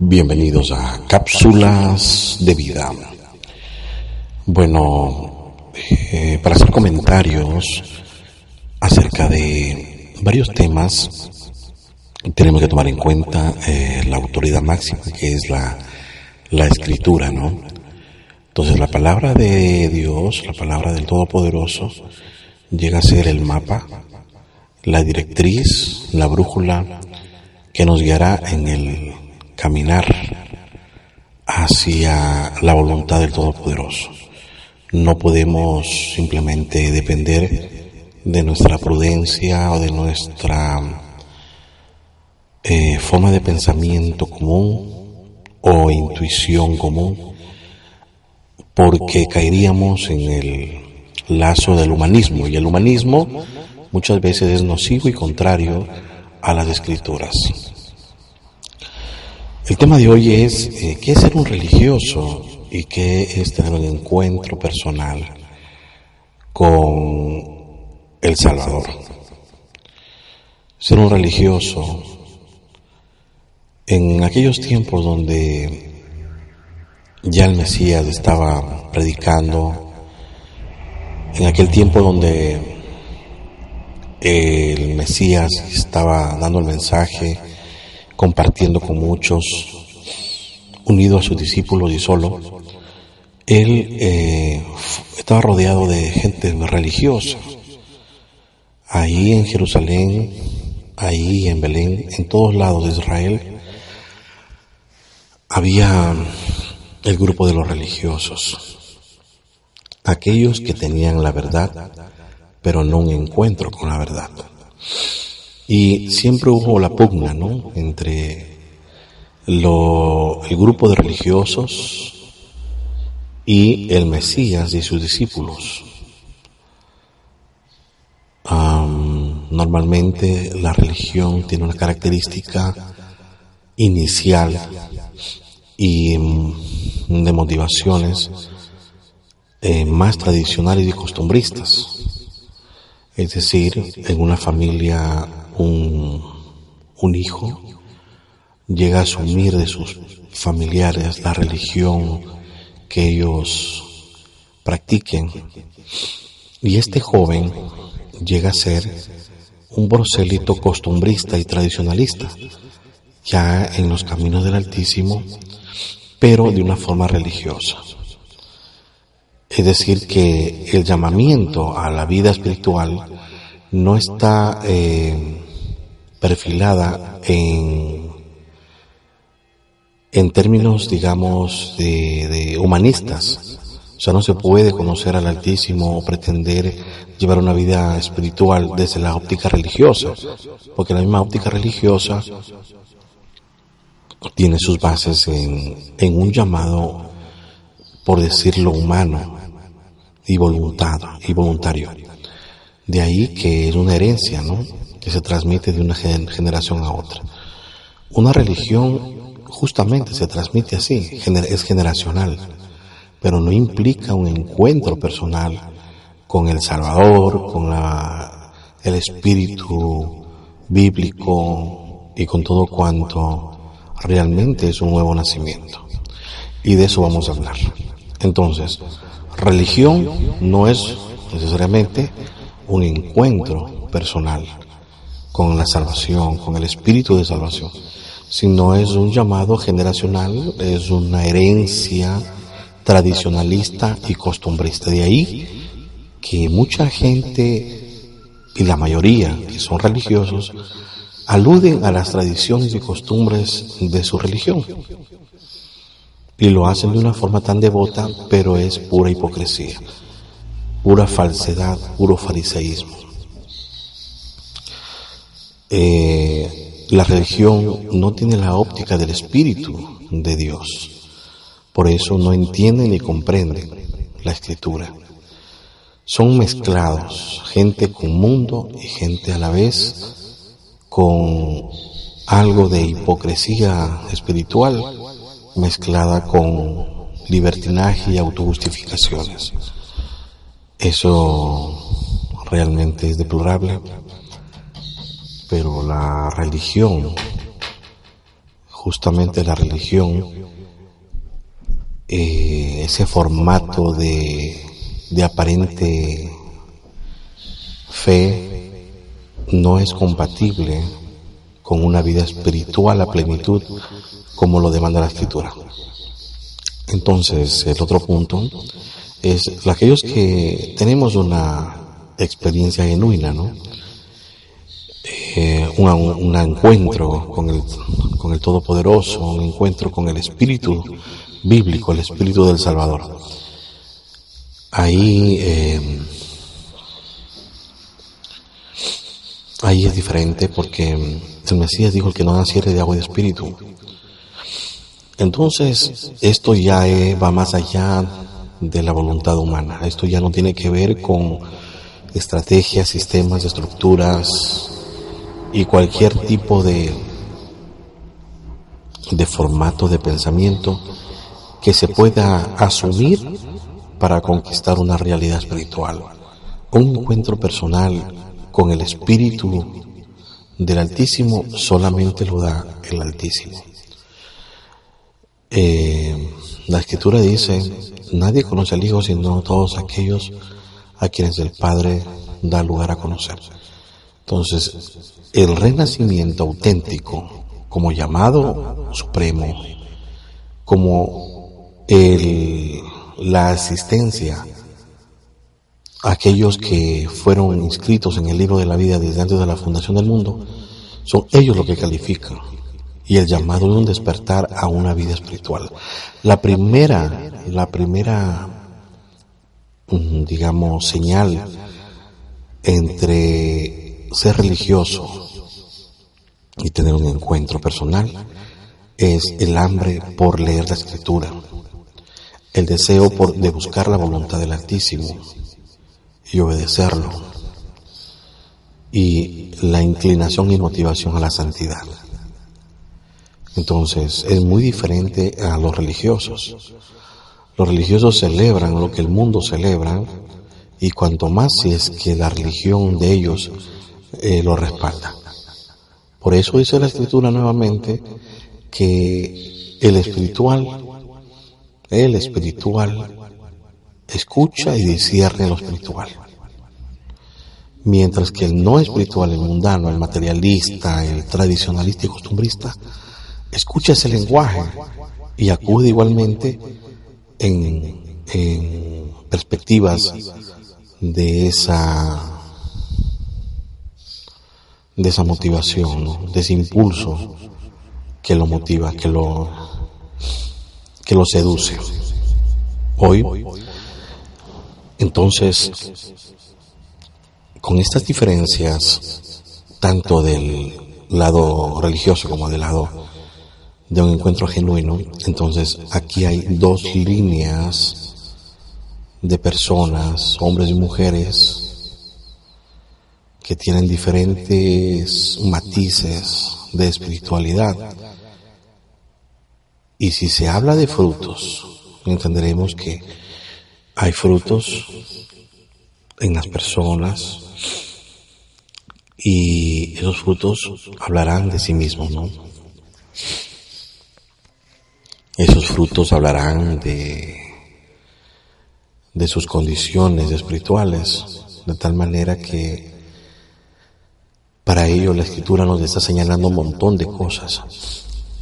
Bienvenidos a Cápsulas de Vida. Bueno, eh, para hacer comentarios acerca de varios temas, tenemos que tomar en cuenta eh, la autoridad máxima que es la, la escritura, ¿no? Entonces la palabra de Dios, la palabra del Todopoderoso, llega a ser el mapa, la directriz, la brújula que nos guiará en el caminar hacia la voluntad del Todopoderoso. No podemos simplemente depender de nuestra prudencia o de nuestra eh, forma de pensamiento común o intuición común, porque caeríamos en el lazo del humanismo y el humanismo muchas veces es nocivo y contrario a las escrituras. El tema de hoy es eh, qué es ser un religioso y qué es tener un encuentro personal con el Salvador. Ser un religioso en aquellos tiempos donde ya el Mesías estaba predicando, en aquel tiempo donde el Mesías estaba dando el mensaje, compartiendo con muchos, unido a sus discípulos y solo, él eh, estaba rodeado de gente religiosa. Ahí en Jerusalén, ahí en Belén, en todos lados de Israel, había el grupo de los religiosos, aquellos que tenían la verdad, pero no un encuentro con la verdad. Y siempre hubo la pugna, ¿no? Entre lo, el grupo de religiosos y el Mesías y sus discípulos. normalmente la religión tiene una característica inicial y mm, de motivaciones eh, más tradicionales y costumbristas. Es decir, en una familia un, un hijo llega a asumir de sus familiares la religión que ellos practiquen. Y este joven llega a ser un borcelito costumbrista y tradicionalista, ya en los caminos del Altísimo, pero de una forma religiosa. Es decir, que el llamamiento a la vida espiritual no está eh, perfilada en, en términos, digamos, de, humanistas. O sea, no se puede conocer al Altísimo o pretender llevar una vida espiritual desde la óptica religiosa, porque la misma óptica religiosa tiene sus bases en, en un llamado, por decirlo, humano y y voluntario. De ahí que es una herencia, ¿no? Que se transmite de una generación a otra. Una religión justamente se transmite así, es generacional, pero no implica un encuentro personal con el Salvador, con la, el espíritu bíblico y con todo cuanto realmente es un nuevo nacimiento. Y de eso vamos a hablar. Entonces, religión no es necesariamente un encuentro personal con la salvación, con el espíritu de salvación, sino es un llamado generacional, es una herencia tradicionalista y costumbrista. De ahí que mucha gente, y la mayoría que son religiosos, aluden a las tradiciones y costumbres de su religión. Y lo hacen de una forma tan devota, pero es pura hipocresía pura falsedad, puro fariseísmo. Eh, la religión no tiene la óptica del Espíritu de Dios. Por eso no entienden ni comprenden la escritura. Son mezclados, gente con mundo y gente a la vez con algo de hipocresía espiritual mezclada con libertinaje y autojustificaciones. Eso realmente es deplorable, pero la religión justamente la religión, eh, ese formato de, de aparente fe no es compatible con una vida espiritual a plenitud como lo demanda la escritura. Entonces, el otro punto es aquellos que tenemos una experiencia genuina, ¿no? Eh, un, encuentro con el, con el Todopoderoso, un encuentro con el Espíritu bíblico, el Espíritu del Salvador. Ahí, eh, ahí es diferente porque el Mesías dijo el que no naciere de agua y de Espíritu. Entonces, esto ya va más allá de la voluntad humana. Esto ya no tiene que ver con estrategias, sistemas, estructuras y cualquier tipo de, de formato de pensamiento que se pueda asumir para conquistar una realidad espiritual. Un encuentro personal con el Espíritu del Altísimo solamente lo da el Altísimo. Eh, la Escritura dice, nadie conoce al Hijo sino todos aquellos a quienes el Padre da lugar a conocer. Entonces, el renacimiento auténtico como llamado supremo, como el, la asistencia a aquellos que fueron inscritos en el libro de la vida desde antes de la fundación del mundo, son ellos los que califican y el llamado de un despertar a una vida espiritual. La primera, la primera, mm, digamos, señal entre ser religioso y tener un encuentro personal es el hambre por leer la escritura, el deseo por, de buscar la voluntad del Altísimo y obedecerlo, y la inclinación y motivación a la santidad. Entonces es muy diferente a los religiosos. Los religiosos celebran lo que el mundo celebra y cuanto más si es que la religión de ellos eh, lo respalda. Por eso dice la escritura nuevamente que el espiritual, el espiritual, escucha y discierne lo espiritual. Mientras que el no espiritual, el mundano, el materialista, el tradicionalista y costumbrista, escucha ese lenguaje y acude igualmente en, perspectivas de esa de esa motivación, de ese impulso que lo motiva, que lo que lo seduce. Hoy, entonces, con estas diferencias, tanto del lado religioso como del lado de un encuentro genuino. Entonces aquí hay dos líneas de personas, hombres y mujeres, que tienen diferentes matices de espiritualidad. Y si se habla de frutos, entenderemos que hay frutos en las personas y esos frutos hablarán de sí mismos, ¿no? Esos frutos hablarán de, de sus condiciones espirituales, de tal manera que para ello la escritura nos está señalando un montón de cosas.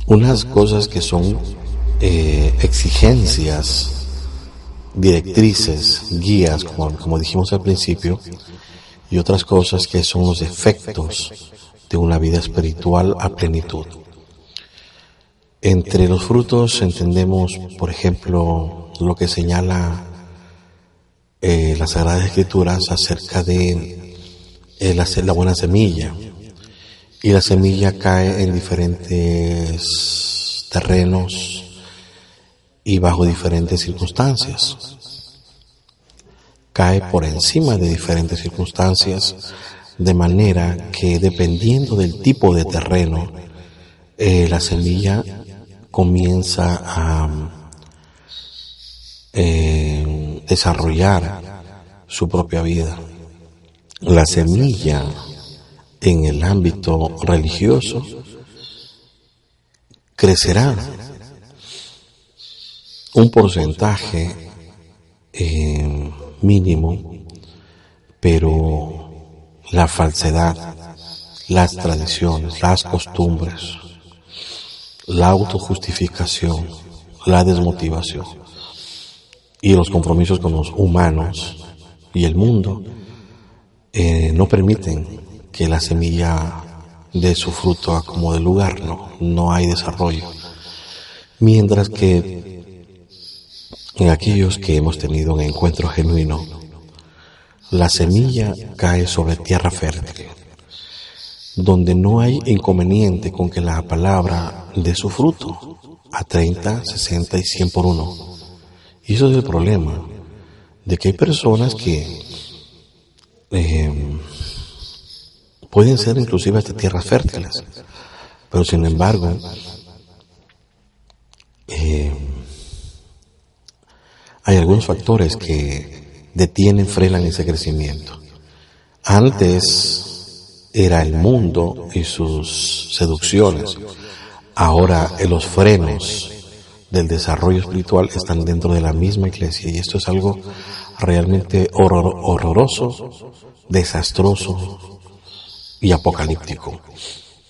Unas cosas que son eh, exigencias, directrices, guías, como, dijimos al principio, y otras cosas que son los efectos de una vida espiritual a plenitud. Entre los frutos entendemos, por ejemplo, lo que señala eh, las Sagradas Escrituras acerca de eh, la, la, buena semilla. Y la semilla cae en diferentes terrenos y bajo diferentes circunstancias. Cae por encima de diferentes circunstancias, de manera que dependiendo del tipo de terreno, eh, la semilla comienza a eh, desarrollar su propia vida. La semilla en el ámbito religioso crecerá un porcentaje eh, mínimo, pero la falsedad, las tradiciones, las costumbres, la autojustificación, la desmotivación y los compromisos con los humanos y el mundo eh, no permiten que la semilla de su fruto acomode lugar, no, no hay desarrollo. Mientras que en aquellos que hemos tenido un encuentro genuino, la semilla cae sobre tierra fértil, donde no hay inconveniente con que la palabra dé su fruto a 30, 60 y 100 por uno. Y eso es el problema, de que hay personas que eh, pueden ser inclusive hasta tierras fértiles, pero sin embargo, eh, hay algunos factores que detienen, frenan ese crecimiento. Antes era el mundo y sus seducciones, ahora los frenos del desarrollo espiritual están dentro de la misma iglesia y esto es algo realmente horroroso, desastroso, y apocalíptico.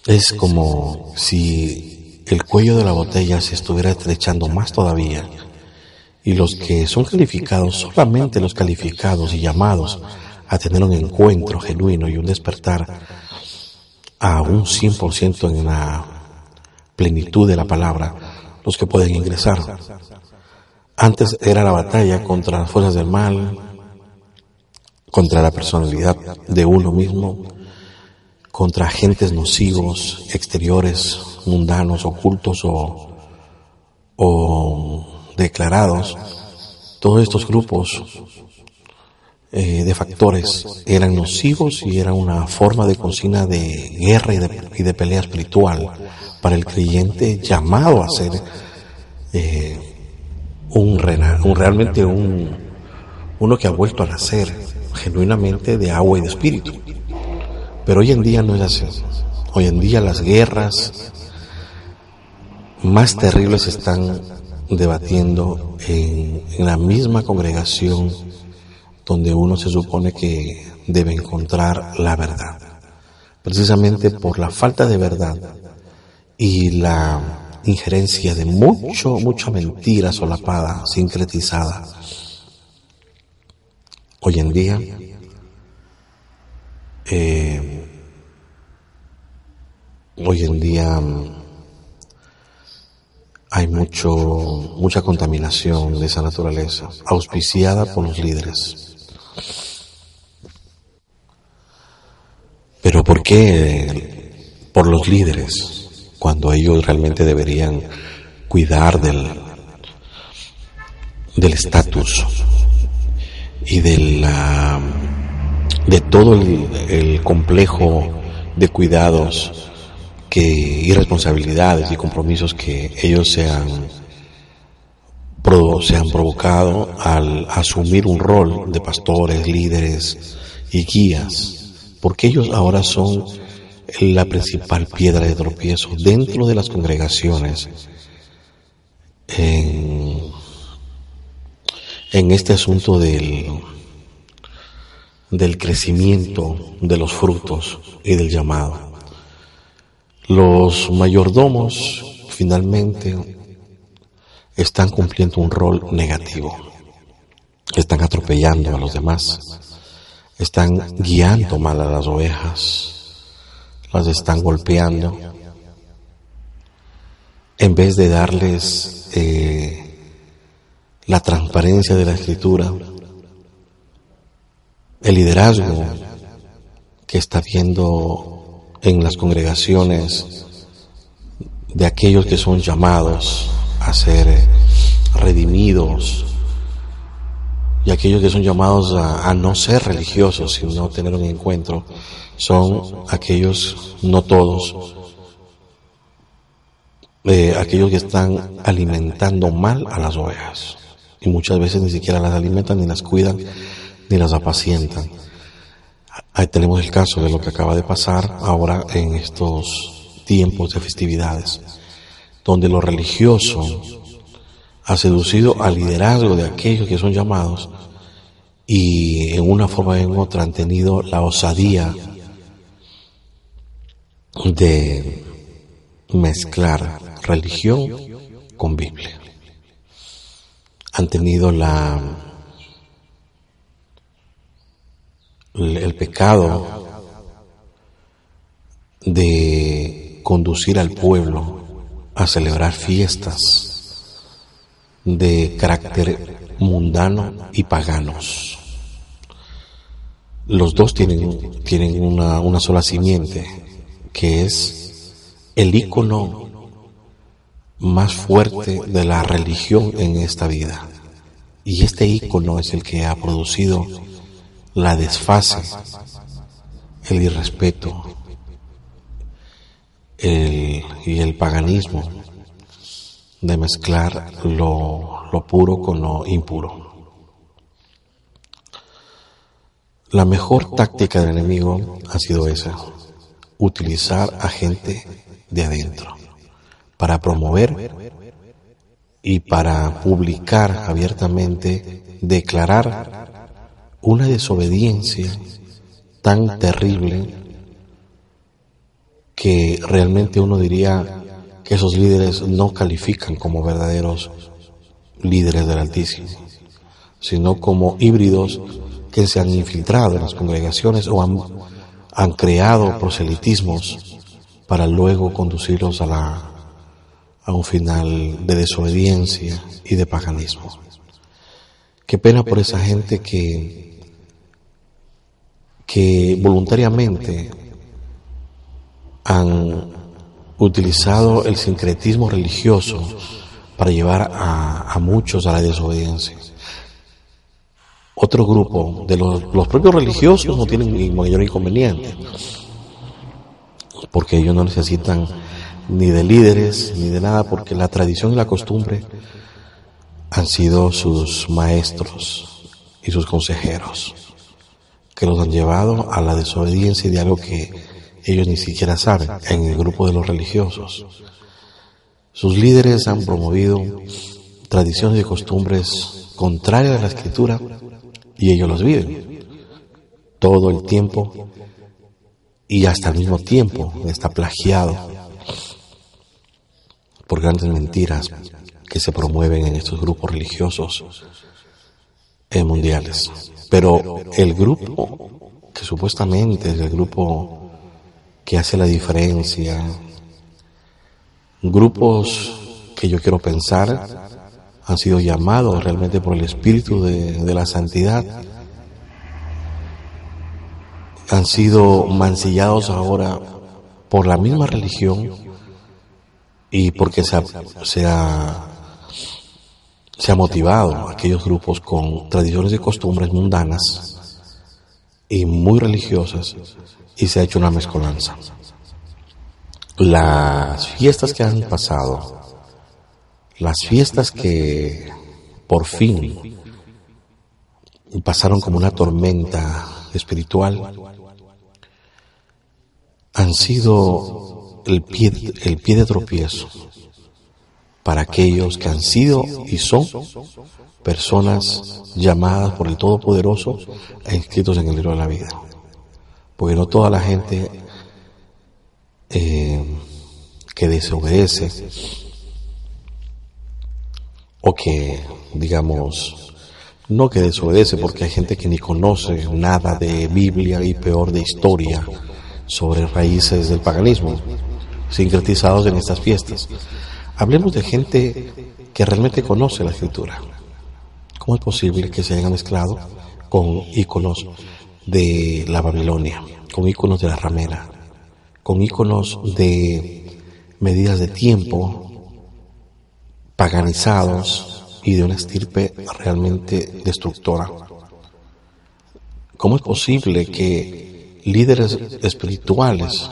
Es como si el cuello de la botella se estuviera estrechando más todavía y los que son calificados, solamente los calificados y llamados a tener un encuentro genuino y un despertar a un 100% en la plenitud de la palabra, los que pueden ingresar. Antes era la batalla contra las fuerzas del mal, contra la personalidad de uno mismo, contra agentes nocivos, exteriores, mundanos, ocultos o, o declarados, todos estos grupos eh, de factores eran nocivos y era una forma de cocina de guerra y de, y de pelea espiritual para el creyente llamado a ser eh, un, un, realmente un, uno que ha vuelto a nacer genuinamente de agua y de espíritu. Pero hoy en día no es así. Hoy en día las guerras más terribles están debatiendo en, la misma congregación donde uno se supone que debe encontrar la verdad. Precisamente por la falta de verdad y la injerencia de mucho, mucha mentira solapada, sincretizada. Hoy en día eh, hoy en día mm, hay mucho, mucha contaminación de esa naturaleza, auspiciada por los líderes. Pero ¿por qué por los líderes cuando ellos realmente deberían cuidar del del estatus y de la de todo el, complejo de cuidados que, y responsabilidades y compromisos que ellos se han, se han provocado al asumir un rol de pastores, líderes y guías, porque ellos ahora son la principal piedra de tropiezo dentro de las congregaciones en, este asunto del del crecimiento de los frutos y del llamado. Los mayordomos finalmente están cumpliendo un rol negativo. Están atropellando a los demás. Están guiando mal a las ovejas. Las están golpeando. En vez de darles eh, la transparencia de la escritura, el liderazgo que está viendo en las congregaciones de aquellos que son llamados a ser redimidos y aquellos que son llamados a, no ser religiosos, sino tener un encuentro, son aquellos, no todos, eh, aquellos que están alimentando mal a las ovejas. Y muchas veces ni siquiera las alimentan ni las cuidan ni las apacientan. Ahí tenemos el caso de lo que acaba de pasar ahora en estos tiempos de festividades. donde lo religioso ha seducido al liderazgo de aquellos que son llamados y en una forma o en otra han tenido la osadía de mezclar religión con Biblia. Han tenido la el pecado de conducir al pueblo a celebrar fiestas de carácter mundano y paganos. Los dos tienen, tienen una, una sola simiente, que es el icono más fuerte de la religión en esta vida. Y este icono es el que ha producido la desfase, el irrespeto el, y el paganismo de mezclar lo, lo puro con lo impuro. La mejor táctica del enemigo ha sido esa, utilizar a gente de adentro para promover y para publicar abiertamente, declarar una desobediencia tan terrible que realmente uno diría que esos líderes no califican como verdaderos líderes del Altísimo, sino como híbridos que se han infiltrado en las congregaciones o han, han creado proselitismos para luego conducirlos a la a un final de desobediencia y de paganismo. Qué pena por esa gente que, que voluntariamente han utilizado el sincretismo religioso para llevar a, a muchos a la desobediencia. Otro grupo de los, los propios religiosos no tienen mayor inconveniente, porque ellos no necesitan ni de líderes, ni de nada, porque la tradición y la costumbre han sido sus maestros y sus consejeros, que los han llevado a la desobediencia de algo que ellos ni siquiera saben en el grupo de los religiosos. Sus líderes han promovido tradiciones y costumbres contrarias a la escritura y ellos los viven todo el tiempo y hasta el mismo tiempo está plagiado por grandes mentiras que se promueven en estos grupos religiosos mundiales. Pero el grupo que supuestamente es el grupo que hace la diferencia, grupos que yo quiero pensar han sido llamados realmente por el espíritu de, la santidad, han sido mancillados ahora por la misma religión y porque se ha, se ha, se ha motivado aquellos grupos con tradiciones y costumbres mundanas y muy religiosas y se ha hecho una mezcolanza. Las fiestas que han pasado, las fiestas que por fin pasaron como una tormenta espiritual, han sido el pie, el pie de tropiezo para aquellos que han sido y son personas llamadas por el Todopoderoso e inscritos en el libro de la vida. Porque no toda la gente eh, que desobedece o que, digamos, no que desobedece porque hay gente que ni conoce nada de Biblia y peor de historia sobre raíces del paganismo sincretizados en estas fiestas. Hablemos de gente que realmente conoce la escritura. ¿Cómo es posible que se hayan mezclado con íconos de la Babilonia, con íconos de la ramera, con íconos de medidas de tiempo paganizados y de una estirpe realmente destructora? ¿Cómo es posible que líderes espirituales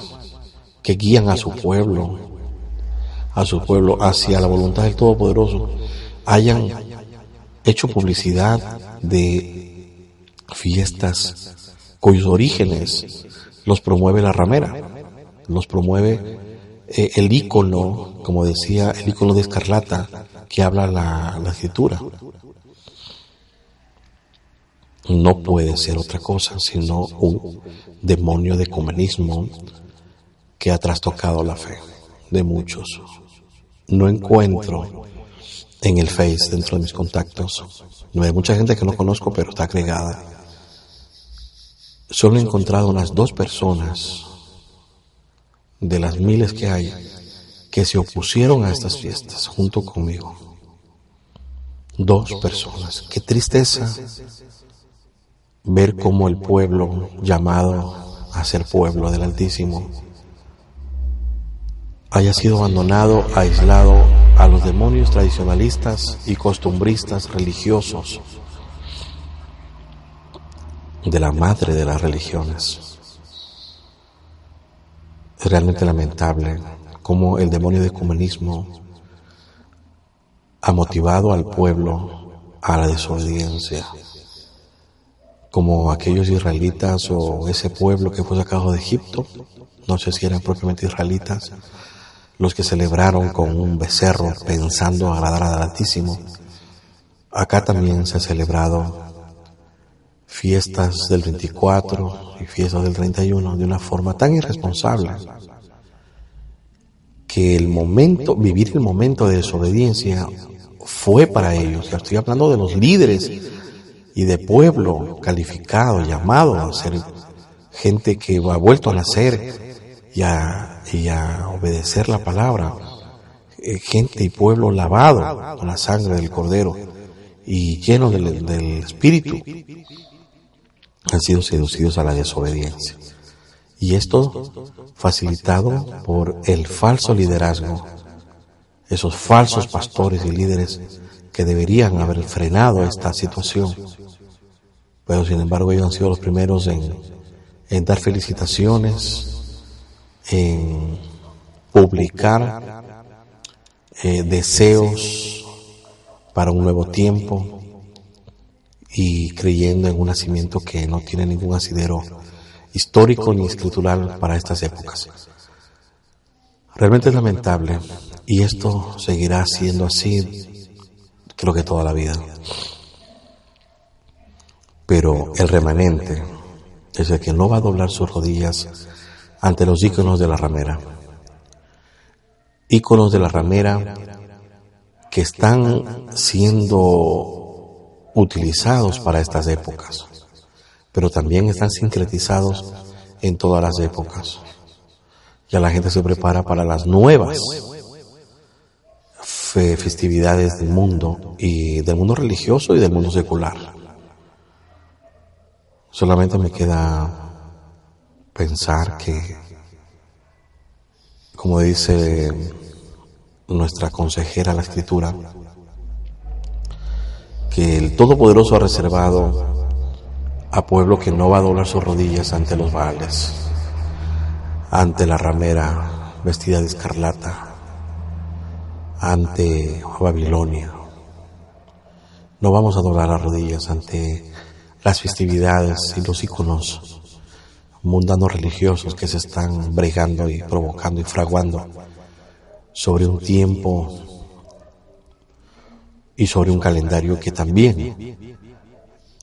que guían a su pueblo, a su pueblo hacia la voluntad del Todopoderoso, hayan hecho publicidad de fiestas cuyos orígenes los promueve la ramera, los promueve eh, el ícono, como decía, el ícono de escarlata que habla la, la escritura. No puede ser otra cosa sino un demonio de comunismo que ha trastocado la fe de muchos. No encuentro en el Face dentro de mis contactos. No hay mucha gente que no conozco, pero está agregada. Solo he encontrado unas dos personas de las miles que hay que se opusieron a estas fiestas junto conmigo. Dos personas. Qué tristeza ver cómo el pueblo llamado a ser pueblo del Altísimo haya sido abandonado, aislado a los demonios tradicionalistas y costumbristas religiosos de la madre de las religiones. Es realmente lamentable cómo el demonio de comunismo ha motivado al pueblo a la desobediencia, como aquellos israelitas o ese pueblo que fue sacado de Egipto, no sé si eran propiamente israelitas, los que celebraron con un becerro pensando agradar al Altísimo. Acá también se ha celebrado fiestas del 24 y fiestas del 31 de una forma tan irresponsable que el momento, vivir el momento de desobediencia fue para ellos. Estoy hablando de los líderes y de pueblo calificado, llamado a ser gente que ha vuelto a nacer y a, y a obedecer la palabra. Eh, gente y pueblo lavado con la sangre del Cordero y lleno del Espíritu han sido seducidos a la desobediencia. Y esto facilitado por el falso liderazgo, esos falsos pastores y líderes que deberían haber frenado esta situación. Pero sin embargo ellos han sido los primeros en, en dar felicitaciones, en publicar eh, deseos para un nuevo tiempo y creyendo en un nacimiento que no tiene ningún asidero histórico ni escritural para estas épocas. Realmente es lamentable y esto seguirá siendo así creo que toda la vida. Pero el remanente es el que no va a doblar sus rodillas ante los íconos de la ramera. Íconos de la ramera que están siendo utilizados para estas épocas, pero también están sincretizados en todas las épocas. Ya la gente se prepara para las nuevas festividades del mundo y del mundo religioso y del mundo secular. Solamente me queda pensar que, como dice nuestra consejera la escritura, que el Todopoderoso ha reservado a pueblo que no va a doblar sus rodillas ante los baales, ante la ramera vestida de escarlata, ante Babilonia. No vamos a doblar las rodillas ante las festividades y los iconos mundanos religiosos que se están bregando y provocando y fraguando sobre un tiempo y sobre un calendario que también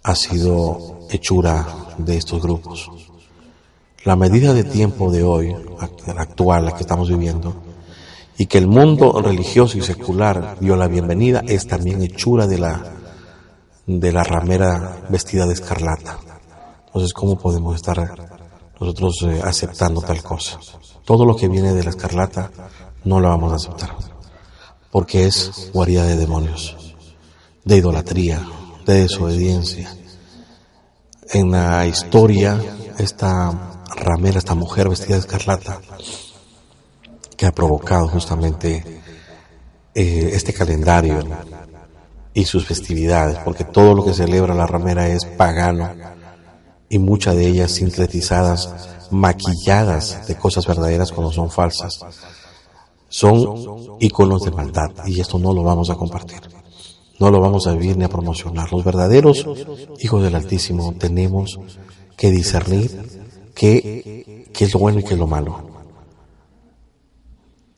ha sido hechura de estos grupos. La medida de tiempo de hoy, actual, la que estamos viviendo, y que el mundo religioso y secular dio la bienvenida, es también hechura de la, de la ramera vestida de escarlata. Entonces, ¿cómo podemos estar nosotros eh, aceptando tal cosa. Todo lo que viene de la escarlata no lo vamos a aceptar, porque es guarida de demonios, de idolatría, de desobediencia. En la historia, esta ramera, esta mujer vestida de escarlata, que ha provocado justamente eh, este calendario y sus festividades, porque todo lo que celebra la ramera es pagano y muchas de ellas sincretizadas, maquilladas de cosas verdaderas cuando son falsas. Son iconos de maldad y esto no lo vamos a compartir. No lo vamos a vivir ni a promocionar. Los verdaderos hijos del Altísimo tenemos que discernir qué, es lo bueno y qué es lo malo.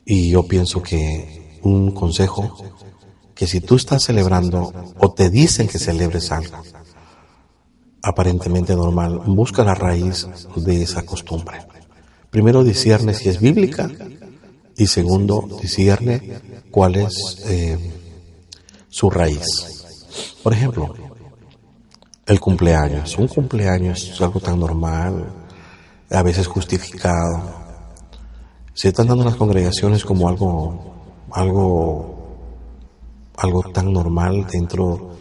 Y yo pienso que un consejo, que si tú estás celebrando o te dicen que celebres algo aparentemente normal, busca la raíz de esa costumbre. Primero discierne si es bíblica y segundo discierne cuál es eh, su raíz. Por ejemplo, el cumpleaños. Un cumpleaños es algo tan normal, a veces justificado. Se están dando las congregaciones como algo, algo, algo tan normal dentro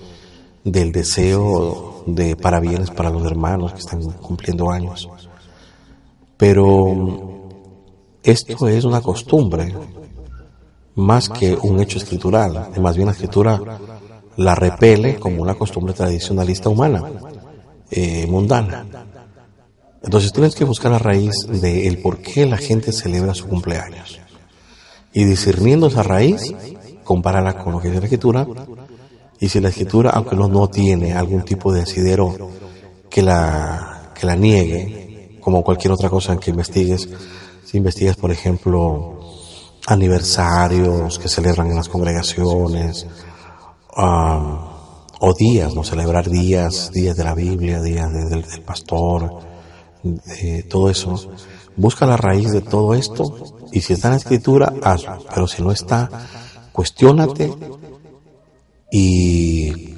del deseo de parabienes para los hermanos que están cumpliendo años. Pero esto es una costumbre más que un hecho escritural. Más bien la escritura la repele como una costumbre tradicionalista humana, eh, mundana. Entonces tienes que buscar la raíz de el por qué la gente celebra su cumpleaños. Y discerniendo esa raíz, compárala con lo que dice la escritura. Y si la escritura, aunque no, no tiene algún tipo de asidero que la, que la niegue, como cualquier otra cosa en que investigues, si investigas, por ejemplo, aniversarios que celebran en las congregaciones, o días, ¿no? Celebrar días, días de la Biblia, días del, pastor, eh, todo eso. Busca la raíz de todo esto y si está en la escritura, hazlo. Pero si no está, cuestiónate y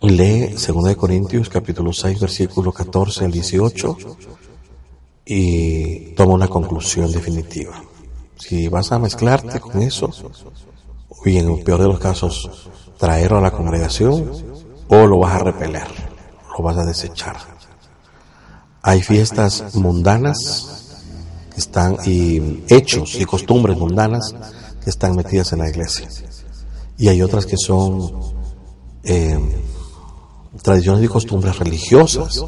lee 2 Corintios capítulo 6 versículo 14 al 18 y toma una conclusión definitiva. Si vas a mezclarte con eso, y en el peor de los casos traerlo a la congregación o lo vas a repeler, lo vas a desechar. Hay fiestas mundanas que están y hechos y costumbres mundanas que están metidas en la iglesia. Y hay otras que son eh, tradiciones y costumbres religiosas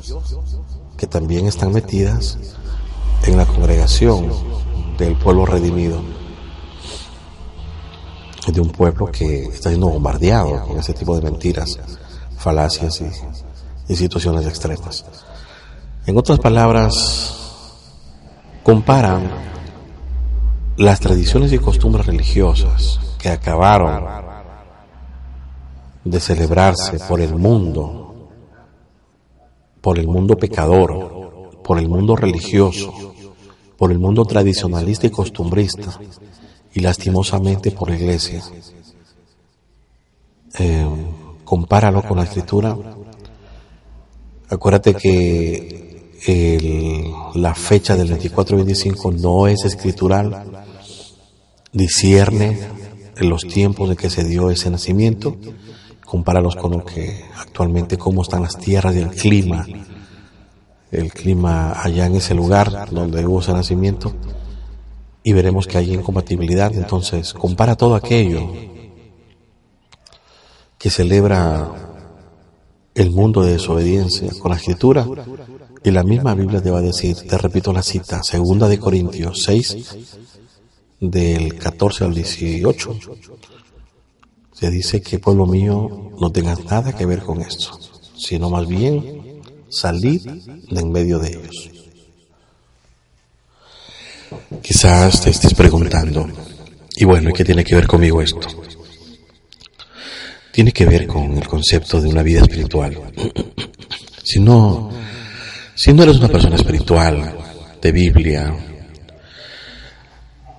que también están metidas en la congregación del pueblo redimido de un pueblo que está siendo bombardeado con ese tipo de mentiras, falacias y, situaciones extremas. En otras palabras, comparan las tradiciones y costumbres religiosas que acabaron de celebrarse por el mundo, por el mundo pecador, por el mundo religioso, por el mundo tradicionalista y costumbrista, y lastimosamente por la iglesia. Eh, compáralo con la escritura. Acuérdate que la fecha del 24-25 no es escritural, discierne los tiempos en que se dio ese nacimiento, compáralos con lo que actualmente, cómo están las tierras y el clima, el clima allá en ese lugar donde hubo ese nacimiento y veremos que hay incompatibilidad. Entonces, compara todo aquello que celebra el mundo de desobediencia con la escritura y la misma Biblia te va a decir, te repito la cita, segunda de Corintios 6, del 14 al 18, se dice que pueblo mío no tengas nada que ver con esto, sino más bien salid de en medio de ellos. Quizás te estés preguntando, y bueno, ¿y qué tiene que ver conmigo esto? Tiene que ver con el concepto de una vida espiritual. Si no, si no eres una persona espiritual, de Biblia,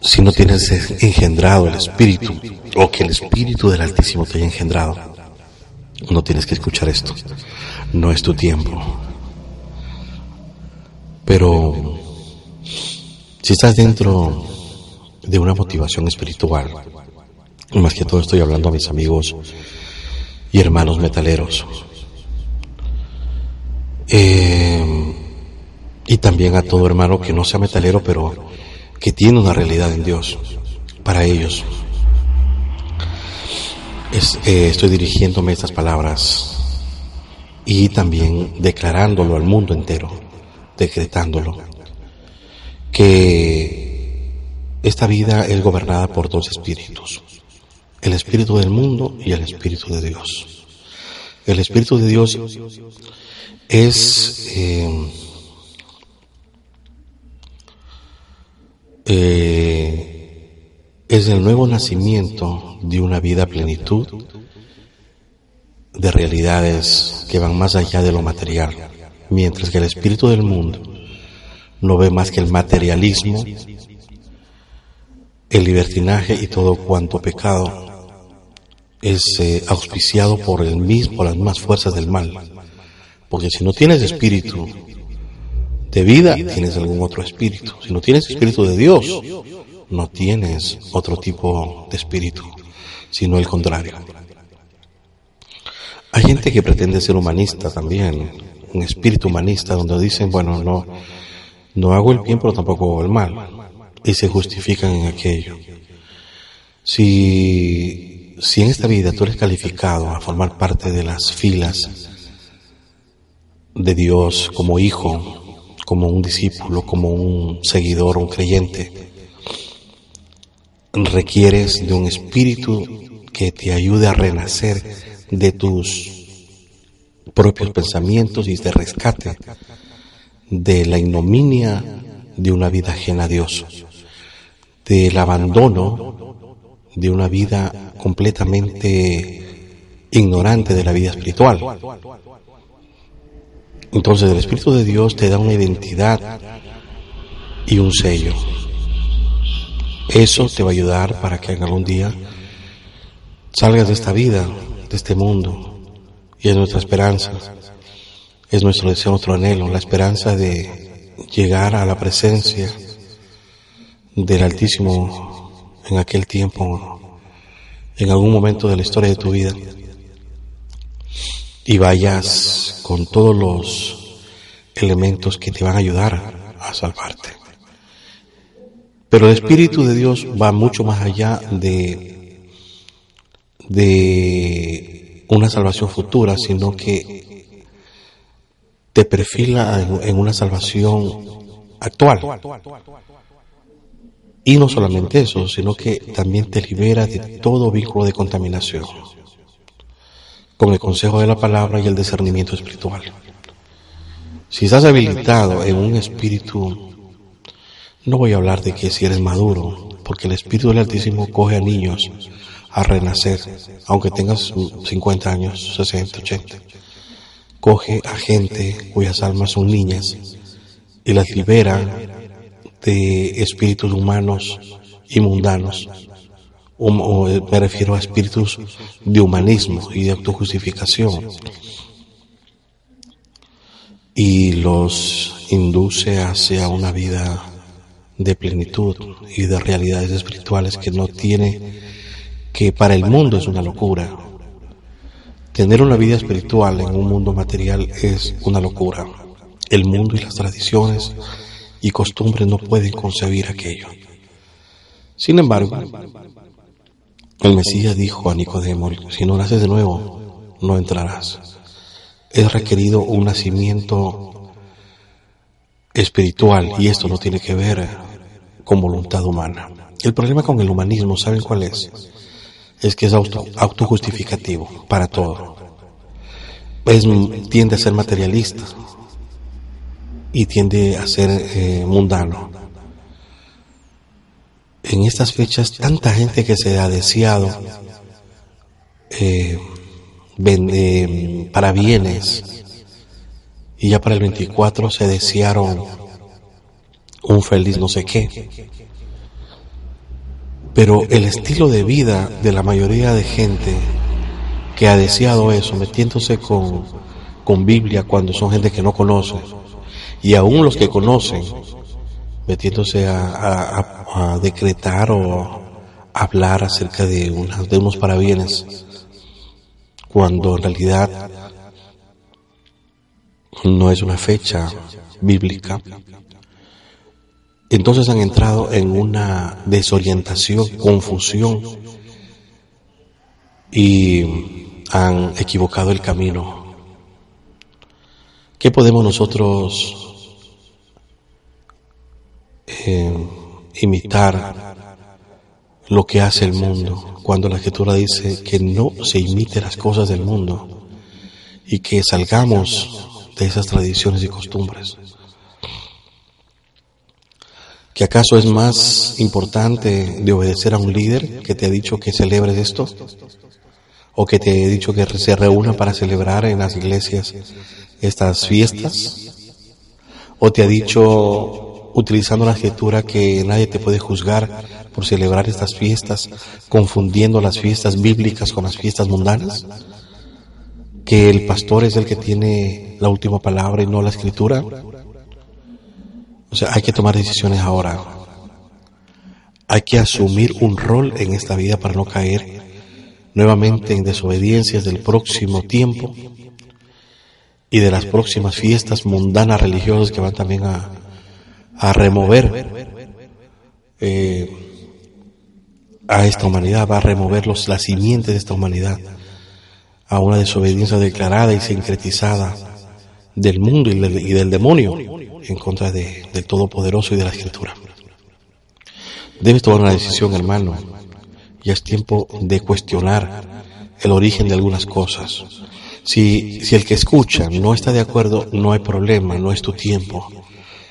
si no tienes engendrado el Espíritu, o que el Espíritu del Altísimo te haya engendrado, no tienes que escuchar esto. No es tu tiempo. Pero si estás dentro de una motivación espiritual, más que todo estoy hablando a mis amigos y hermanos metaleros, eh, y también a todo hermano que no sea metalero, pero que tiene una realidad en Dios para ellos. Eh, estoy dirigiéndome estas palabras y también declarándolo al mundo entero, decretándolo que esta vida es gobernada por dos espíritus, el espíritu del mundo y el espíritu de Dios. El espíritu de Dios es eh, eh, es el nuevo nacimiento de una vida plenitud de realidades que van más allá de lo material, mientras que el espíritu del mundo no ve más que el materialismo, el libertinaje y todo cuanto pecado es eh, auspiciado por el mismo, por las mismas fuerzas del mal. Porque si no tienes espíritu de vida, tienes algún otro espíritu. Si no tienes espíritu de Dios, no tienes otro tipo de espíritu, sino el contrario. Hay gente que pretende ser humanista también, un espíritu humanista donde dicen, bueno, no, no hago el bien pero tampoco hago el mal, y se justifican en aquello. Si, si en esta vida tú eres calificado a formar parte de las filas de Dios como hijo, como un discípulo, como un seguidor, un creyente, requieres de un espíritu que te ayude a renacer de tus propios pensamientos y de rescate de la ignominia de una vida ajena a Dios, del abandono de una vida completamente ignorante de la vida espiritual. Entonces el Espíritu de Dios te da una identidad y un sello. Eso te va a ayudar para que en algún día salgas de esta vida, de este mundo, y es nuestra esperanza, es nuestro deseo, nuestro anhelo, la esperanza de llegar a la presencia del Altísimo en aquel tiempo, en algún momento de la historia de tu vida, y vayas con todos los elementos que te van a ayudar a salvarte. Pero el Espíritu de Dios va mucho más allá de, de una salvación futura, sino que te perfila en, una salvación actual. Y no solamente eso, sino que también te libera de todo vínculo de contaminación, con el consejo de la palabra y el discernimiento espiritual. Si estás habilitado en un espíritu no voy a hablar de que si eres maduro, porque el Espíritu del Altísimo coge a niños a renacer, aunque tengas 50 años, 60, 80. Coge a gente cuyas almas son niñas y las libera de espíritus humanos y mundanos. me refiero a espíritus de humanismo y de autojustificación. Y los induce hacia una vida de plenitud y de realidades espirituales que no tiene, que para el mundo es una locura. Tener una vida espiritual en un mundo material es una locura. El mundo y las tradiciones y costumbres no pueden concebir aquello. Sin embargo, el Mesías dijo a Nicodemo, si no naces de nuevo, no entrarás. Es requerido un nacimiento espiritual y esto no tiene que ver con voluntad humana. El problema con el humanismo, ¿saben cuál es? Es que es auto, autojustificativo para todo. Es, tiende a ser materialista y tiende a ser eh, mundano. En estas fechas, tanta gente que se ha deseado eh, vende, para bienes, y ya para el 24 se desearon un feliz no sé qué. Pero el estilo de vida de la mayoría de gente que ha deseado eso, metiéndose con, con Biblia cuando son gente que no conoce, y aún los que conocen, metiéndose a, decretar o hablar acerca de, de unos parabienes, cuando en realidad no es una fecha bíblica, entonces han entrado en una desorientación, confusión y han equivocado el camino. ¿Qué podemos nosotros eh, imitar lo que hace el mundo cuando la escritura dice que no se imite las cosas del mundo y que salgamos de esas tradiciones y costumbres. ¿Que acaso es más importante de obedecer a un líder que te ha dicho que celebres esto? ¿O que te ha dicho que se reúna para celebrar en las iglesias estas fiestas? ¿O te ha dicho, utilizando la escritura, que nadie te puede juzgar por celebrar estas fiestas, confundiendo las fiestas bíblicas con las fiestas mundanas? ¿Que el pastor es el que tiene la última palabra y no la escritura? O sea, hay que tomar decisiones ahora. Hay que asumir un rol en esta vida para no caer nuevamente en desobediencias del próximo tiempo y de las próximas fiestas mundanas religiosas que van también a, remover eh, a esta humanidad, va a remover los, las de esta humanidad a una desobediencia declarada y sincretizada del mundo y del demonio en contra de, del Todopoderoso y de la Escritura. Debes tomar una decisión, hermano. Ya es tiempo de cuestionar el origen de algunas cosas. Si, si el que escucha no está de acuerdo, no hay problema, no es tu tiempo.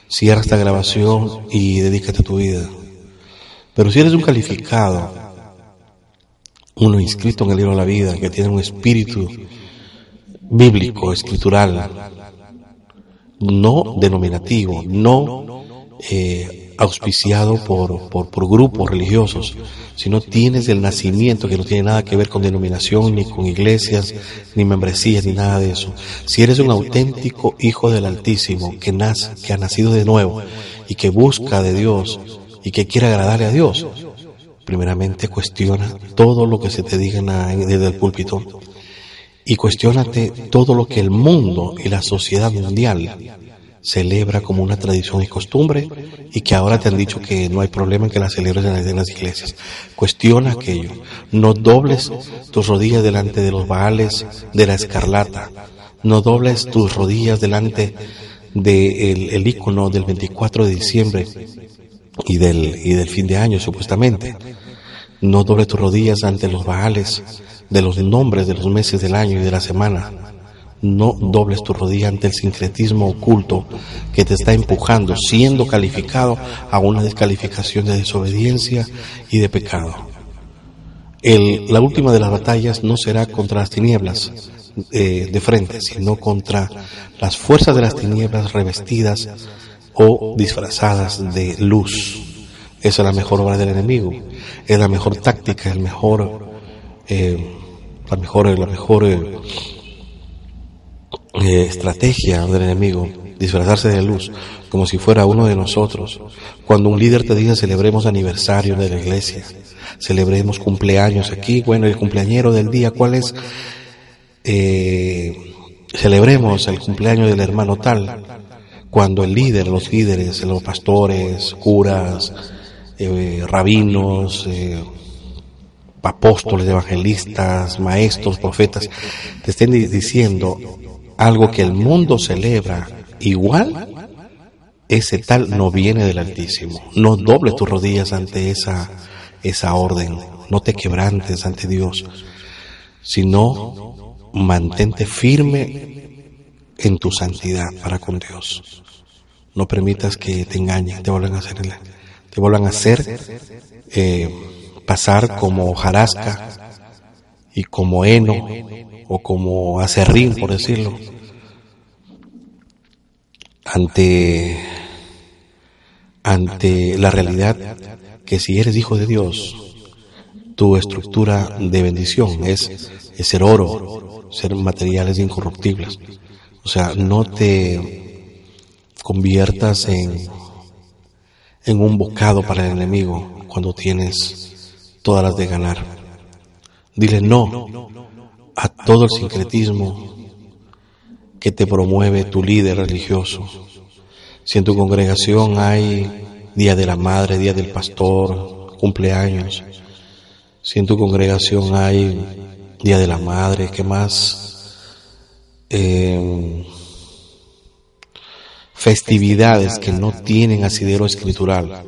Cierra esta grabación y dedícate a tu vida. Pero si eres un calificado, uno inscrito en el libro de la vida, que tiene un espíritu bíblico, escritural, no denominativo, no eh, auspiciado por, por, por, grupos religiosos, sino tienes el nacimiento que no tiene nada que ver con denominación, ni con iglesias, ni membresías, ni nada de eso. Si eres un auténtico hijo del Altísimo que nace, que ha nacido de nuevo y que busca de Dios y que quiere agradarle a Dios, primeramente cuestiona todo lo que se te diga desde el púlpito y cuestionate todo lo que el mundo y la sociedad mundial celebra como una tradición y costumbre y que ahora te han dicho que no hay problema en que la celebres en las iglesias. Cuestiona aquello. No dobles tus rodillas delante de los baales de la escarlata. No dobles tus rodillas delante del el icono del 24 de diciembre y del, y del fin de año, supuestamente. No dobles tus rodillas ante los baales de los nombres de los meses del año y de la semana. No dobles tu rodilla ante el sincretismo oculto que te está empujando, siendo calificado a una descalificación de desobediencia y de pecado. La última de las batallas no será contra las tinieblas eh, de frente, sino contra las fuerzas de las tinieblas revestidas o disfrazadas de luz. Esa es la mejor obra del enemigo, es la mejor táctica, el mejor eh, la mejor, la mejor eh, eh, estrategia del enemigo, disfrazarse de luz, como si fuera uno de nosotros. Cuando un líder te dice celebremos aniversario de la iglesia, celebremos cumpleaños aquí, bueno, el cumpleañero del día, ¿cuál es? Eh, celebremos el cumpleaños del hermano tal, cuando el líder, los líderes, los pastores, curas, rabinos, apóstoles, evangelistas, maestros, profetas, te estén diciendo algo que el mundo celebra igual, ese tal no viene del Altísimo. No dobles tus rodillas ante esa, esa orden, no te quebrantes ante Dios, sino mantente firme en tu santidad para con Dios. No permitas que te engañen, te vuelvan a hacer, te vuelvan a hacer eh, pasar como jarasca y como heno o como acerrín, por decirlo, ante, ante la realidad que si eres hijo de Dios, tu estructura de bendición es, es ser oro, ser materiales incorruptibles. O sea, no te conviertas en, en un bocado para el enemigo cuando tienes todas las de ganar. Dile no a todo el sincretismo que te promueve tu líder religioso. Si en tu congregación hay Día de la Madre, Día del Pastor, cumpleaños, si en tu congregación hay Día de la Madre, ¿qué más? Eh, festividades que no tienen asidero escritural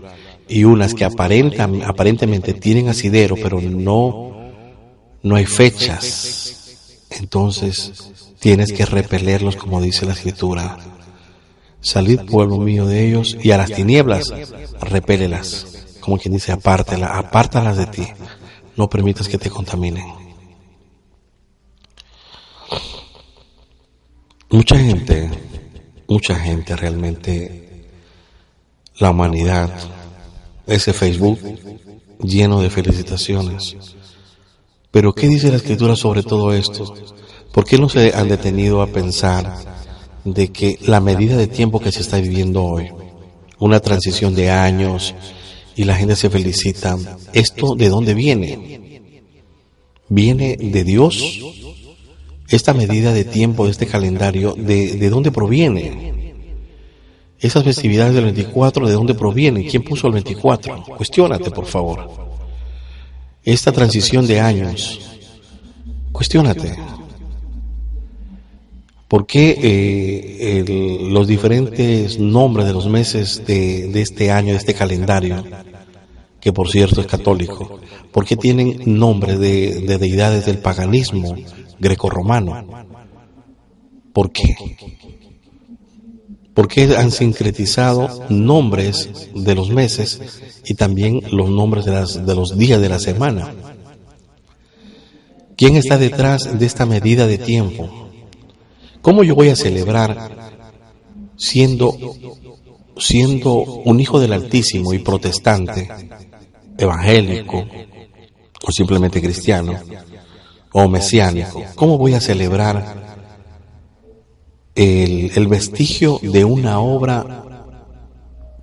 y unas que aparentan, aparentemente tienen asidero, pero no, no hay fechas. Entonces tienes que repelerlos como dice la escritura. Salid pueblo mío de ellos y a las tinieblas repélelas. Como quien dice, apártela, apártalas de ti. No permitas que te contaminen. Mucha gente, mucha gente realmente, la humanidad, ese Facebook lleno de felicitaciones. Pero ¿qué dice la escritura sobre todo esto? ¿Por qué no se han detenido a pensar de que la medida de tiempo que se está viviendo hoy, una transición de años y la gente se felicita, ¿esto de dónde viene? ¿Viene de Dios? Esta medida de tiempo este calendario, ¿de, de dónde proviene? Esas festividades del 24, ¿de dónde provienen? ¿Quién puso el 24? Cuestiónate, por favor. Esta transición de años, cuestiónate. ¿Por qué eh, los diferentes nombres de los meses de, este año, de este calendario, que por cierto es católico, por qué tienen nombre de, de deidades del paganismo grecorromano? ¿Por qué? ¿Por qué han sincretizado nombres de los meses y también los nombres de, de los días de la semana? ¿Quién está detrás de esta medida de tiempo? ¿Cómo yo voy a celebrar siendo, siendo un hijo del Altísimo y protestante, evangélico o simplemente cristiano o mesiánico? ¿Cómo voy a celebrar el, vestigio de una obra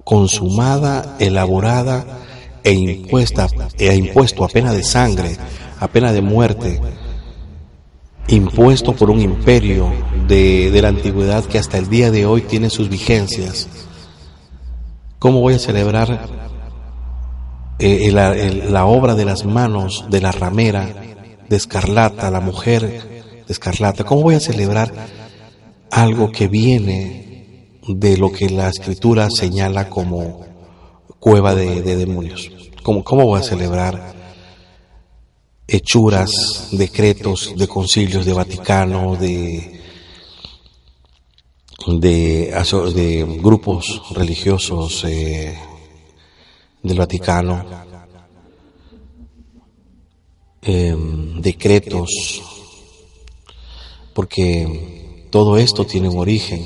consumada, elaborada e impuesta, e impuesto a pena de sangre, a pena de muerte, impuesto por un imperio de, la antigüedad que hasta el día de hoy tiene sus vigencias. ¿Cómo voy a celebrar eh, la obra de las manos de la ramera de Escarlata, la mujer de Escarlata? ¿Cómo voy a celebrar algo que viene de lo que la escritura señala como cueva de, demonios? ¿Cómo, ¿Cómo voy a celebrar hechuras, decretos de concilios de Vaticano, de, de, grupos religiosos eh, del Vaticano, em, decretos, porque todo esto tiene un origen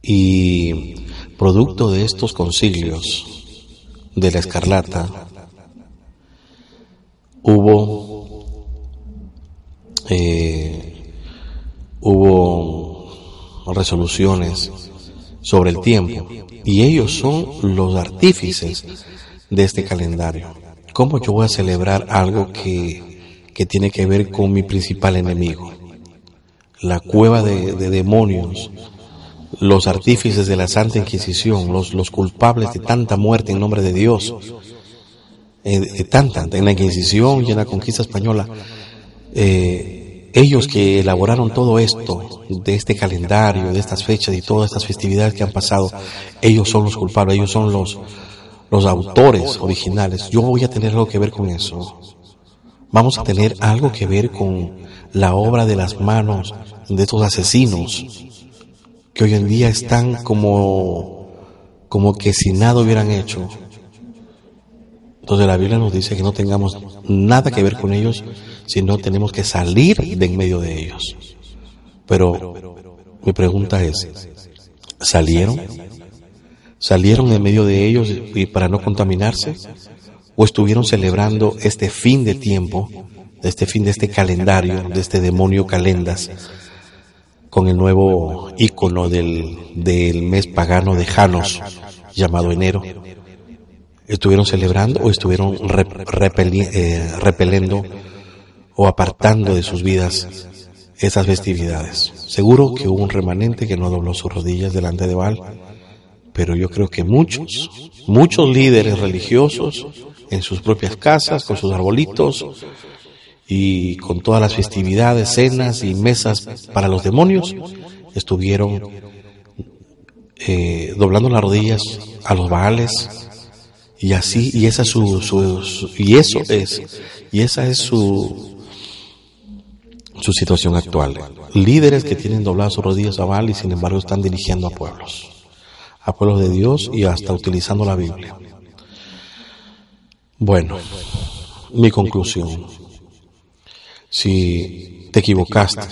y producto de estos concilios de la escarlata, hubo, eh, hubo resoluciones sobre el tiempo y ellos son los artífices de este calendario. ¿Cómo yo voy a celebrar algo que, que tiene que ver con mi principal enemigo? La cueva de, de demonios, los artífices de la Santa Inquisición, los, culpables de tanta muerte en nombre de Dios, eh, tanta, en la Inquisición y en la conquista española, eh, ellos que elaboraron todo esto, de este calendario, de estas fechas y todas estas festividades que han pasado, ellos son los culpables, ellos son los, los autores originales. Yo voy a tener algo que ver con eso. Vamos a tener algo que ver con la obra de las manos de estos asesinos que hoy en día están como, como que si nada hubieran hecho entonces la Biblia nos dice que no tengamos nada que ver con ellos, sino tenemos que salir de en medio de ellos. Pero mi pregunta es, ¿salieron? ¿Salieron en medio de ellos y para no contaminarse? ¿O estuvieron celebrando este fin de tiempo, este fin de este calendario, de este demonio calendas, con el nuevo ícono del, del mes pagano de Janos, llamado enero? estuvieron celebrando o estuvieron eh, repeliendo o apartando de sus vidas esas festividades. Seguro que hubo un remanente que no dobló sus rodillas delante de Baal, pero yo creo que muchos, muchos líderes religiosos en sus propias casas, con sus arbolitos y con todas las festividades, cenas y mesas para los demonios, estuvieron eh, doblando las rodillas a los Baales, y así, y esa es su, y eso es, y esa es su, su situación actual. Líderes que tienen dobladas sus rodillas a Baal y sin embargo están dirigiendo a pueblos, a pueblos de Dios y hasta utilizando la Biblia. Bueno, mi conclusión. Si te equivocaste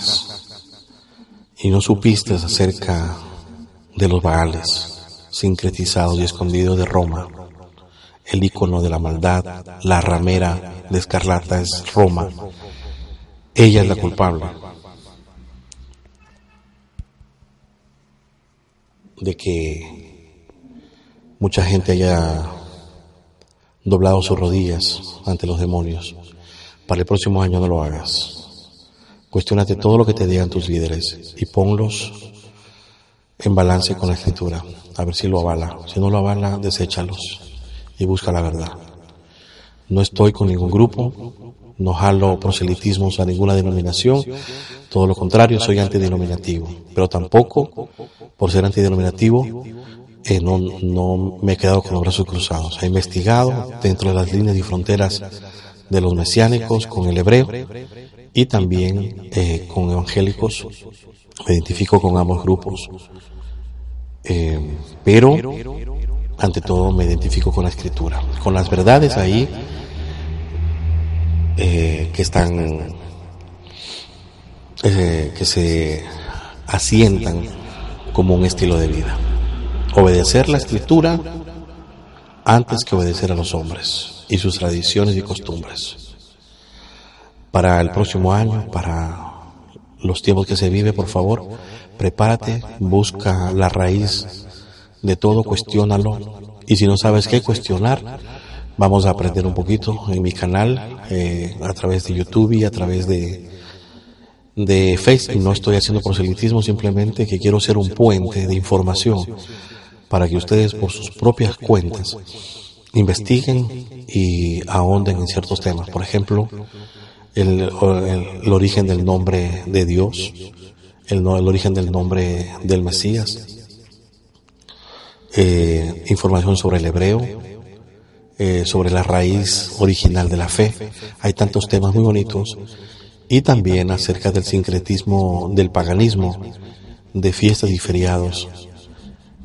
y no supiste acerca de los Baales sincretizados y escondidos de Roma, el icono de la maldad, la ramera de escarlata es Roma, ella es la culpable de que mucha gente haya doblado sus rodillas ante los demonios. Para el próximo año no lo hagas. Cuestiónate todo lo que te digan tus líderes y ponlos en balance con la escritura, a ver si lo avala. Si no lo avala, deséchalos y busca la verdad. No estoy con ningún grupo, no jalo proselitismos a ninguna denominación, todo lo contrario, soy antidenominativo, pero tampoco, por ser antidenominativo, eh, no, no me he quedado con los brazos cruzados. He investigado dentro de las líneas y fronteras de los mesiánicos con el hebreo y también eh, con evangélicos. Me identifico con ambos grupos. Eh, pero, ante todo, me identifico con la escritura, con las verdades ahí que están, que se asientan como un estilo de vida obedecer la escritura antes que obedecer a los hombres y sus tradiciones y costumbres. Para el próximo año, para los tiempos que se vive, por favor, prepárate, busca la raíz de todo, cuestiónalo. Y si no sabes qué cuestionar, vamos a aprender un poquito en mi canal, eh, a través de YouTube y a través de, de Facebook. No estoy haciendo proselitismo, simplemente que quiero ser un puente de información para que ustedes por sus propias cuentas investiguen y ahonden en ciertos temas. Por ejemplo, el, origen del nombre de Dios, el, origen del nombre del Mesías, eh, información sobre el hebreo, eh, sobre la raíz original de la fe. Hay tantos temas muy bonitos. Y también acerca del sincretismo del paganismo, de fiestas y feriados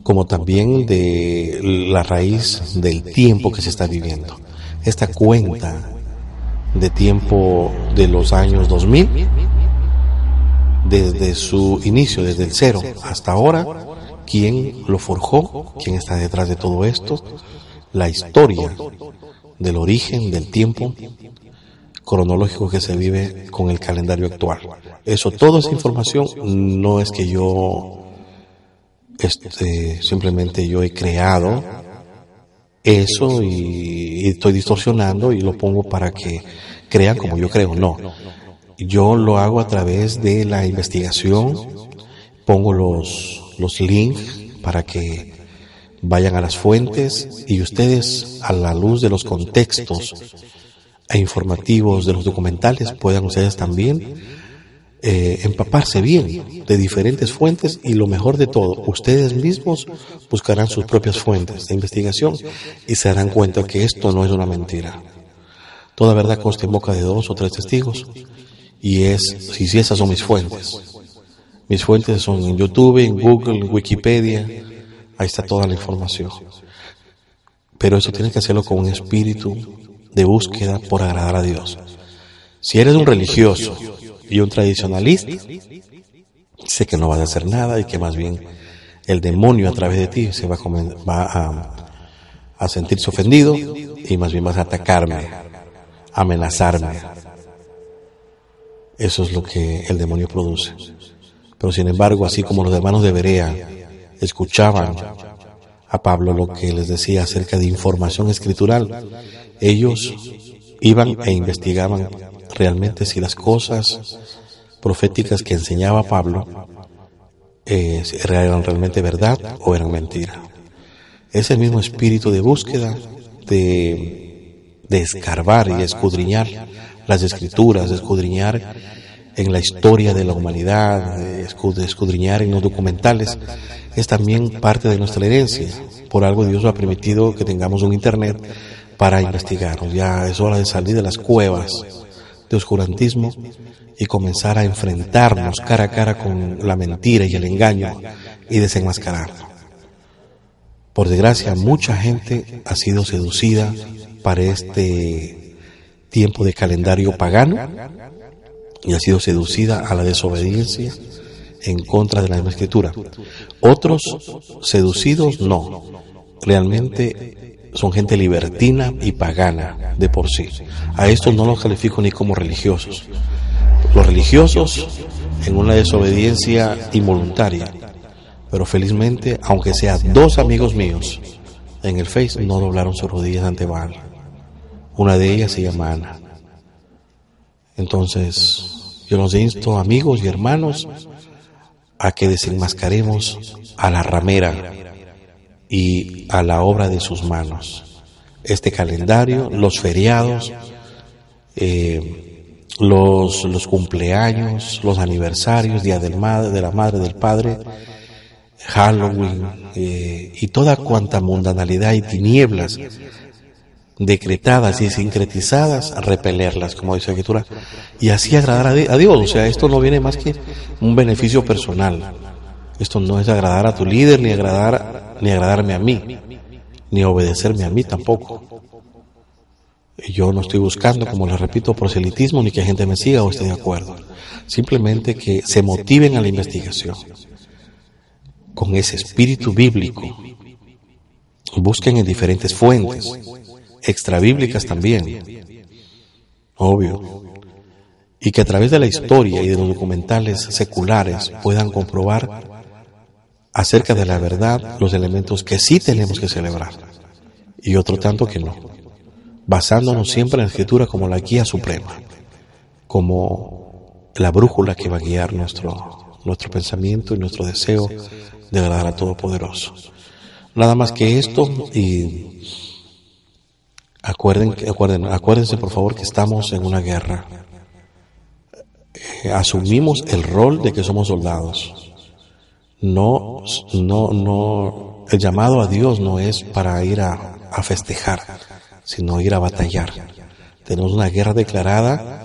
como también de la raíz del tiempo que se está viviendo. Esta cuenta de tiempo de los años 2000, desde su inicio, desde el cero hasta ahora, quién lo forjó, quién está detrás de todo esto, la historia del origen del tiempo cronológico que se vive con el calendario actual. Eso, toda esa información no es que yo este, simplemente yo he creado eso y, estoy distorsionando y lo pongo para que crean como yo creo. No, yo lo hago a través de la investigación, pongo los, los links para que vayan a las fuentes y ustedes a la luz de los contextos e informativos de los documentales puedan ustedes también eh, empaparse bien de diferentes fuentes y lo mejor de todo, ustedes mismos buscarán sus propias fuentes de investigación y se darán cuenta que esto no es una mentira. Toda verdad consta en boca de dos o tres testigos y es, si, esas son mis fuentes. Mis fuentes son en YouTube, en Google, en Wikipedia, ahí está toda la información. Pero eso tienes que hacerlo con un espíritu de búsqueda por agradar a Dios. Si eres un religioso y un tradicionalista, sé que no vas a hacer nada y que más bien el demonio a través de ti se va a, a, sentirse ofendido y más bien vas a atacarme, amenazarme. Eso es lo que el demonio produce. Pero sin embargo, así como los hermanos de Berea escuchaban a Pablo lo que les decía acerca de información escritural, ellos iban e investigaban realmente si las cosas proféticas que enseñaba Pablo eh, eran realmente verdad o eran mentira. Ese mismo espíritu de búsqueda, de, de escarbar y escudriñar las escrituras, escudriñar en la historia de la humanidad, de escudriñar en los documentales, es también parte de nuestra herencia. Por algo Dios ha permitido que tengamos un Internet para investigarnos. Ya es hora de salir de las cuevas de oscurantismo y comenzar a enfrentarnos cara a cara con la mentira y el engaño y desenmascararlo. Por desgracia, mucha gente ha sido seducida para este tiempo de calendario pagano y ha sido seducida a la desobediencia en contra de la misma escritura. Otros seducidos no, realmente son gente libertina y pagana de por sí. A estos no los califico ni como religiosos. Los religiosos en una desobediencia involuntaria, pero felizmente, aunque sean dos amigos míos en el Face, no doblaron sus rodillas ante Baal. Una de ellas se llama Ana. Entonces, yo los insto, amigos y hermanos, a que desenmascaremos a la ramera y a la obra de sus manos. Este calendario, los feriados, eh, los, los, cumpleaños, los aniversarios, Día del madre, de la Madre, del Padre, Halloween eh, y toda cuanta mundanalidad y tinieblas decretadas y sincretizadas, repelerlas, como dice la escritura, y así agradar a Dios. O sea, esto no viene más que un beneficio personal. Esto no es agradar a tu líder, ni agradar, ni agradarme a mí, ni obedecerme a mí tampoco. Yo no estoy buscando, como les repito, proselitismo, ni que gente me siga o esté de acuerdo. Simplemente que se motiven a la investigación con ese espíritu bíblico. Busquen en diferentes fuentes extrabíblicas también, obvio, y que a través de la historia y de los documentales seculares puedan comprobar acerca de la verdad los elementos que sí tenemos que celebrar y otro tanto que no, basándonos siempre en la escritura como la guía suprema, como la brújula que va a guiar nuestro, nuestro pensamiento y nuestro deseo de agradar a Todopoderoso. Nada más que esto y Acuerden, acuerden, acuérdense por favor que estamos en una guerra. Eh, asumimos el rol de que somos soldados. No, no, no, el llamado a Dios no es para ir a, a festejar, sino ir a batallar. Tenemos una guerra declarada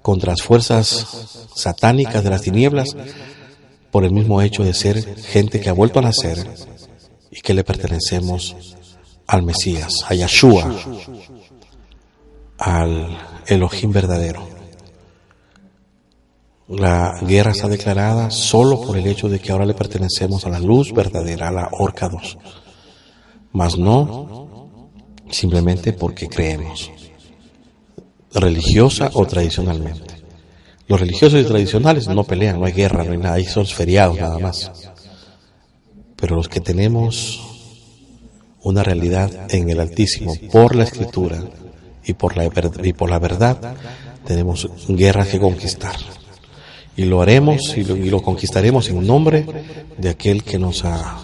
contra las fuerzas satánicas de las tinieblas por el mismo hecho de ser gente que ha vuelto a nacer y que le pertenecemos al Mesías, a Yeshua, al Elohim verdadero. La guerra está declarada solo por el hecho de que ahora le pertenecemos a la luz verdadera, a la Orca 2, mas no simplemente porque creemos, religiosa o tradicionalmente. Los religiosos y tradicionales no pelean, no hay guerra, no hay nada, ahí son feriados nada más. Pero los que tenemos una realidad en el Altísimo por la Escritura y por la, verdad, tenemos guerras que conquistar. Y lo haremos y lo, conquistaremos en nombre de aquel que nos ha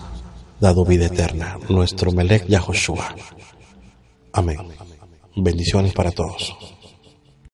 dado vida eterna, nuestro Melech Yahoshua. Amén. Bendiciones para todos.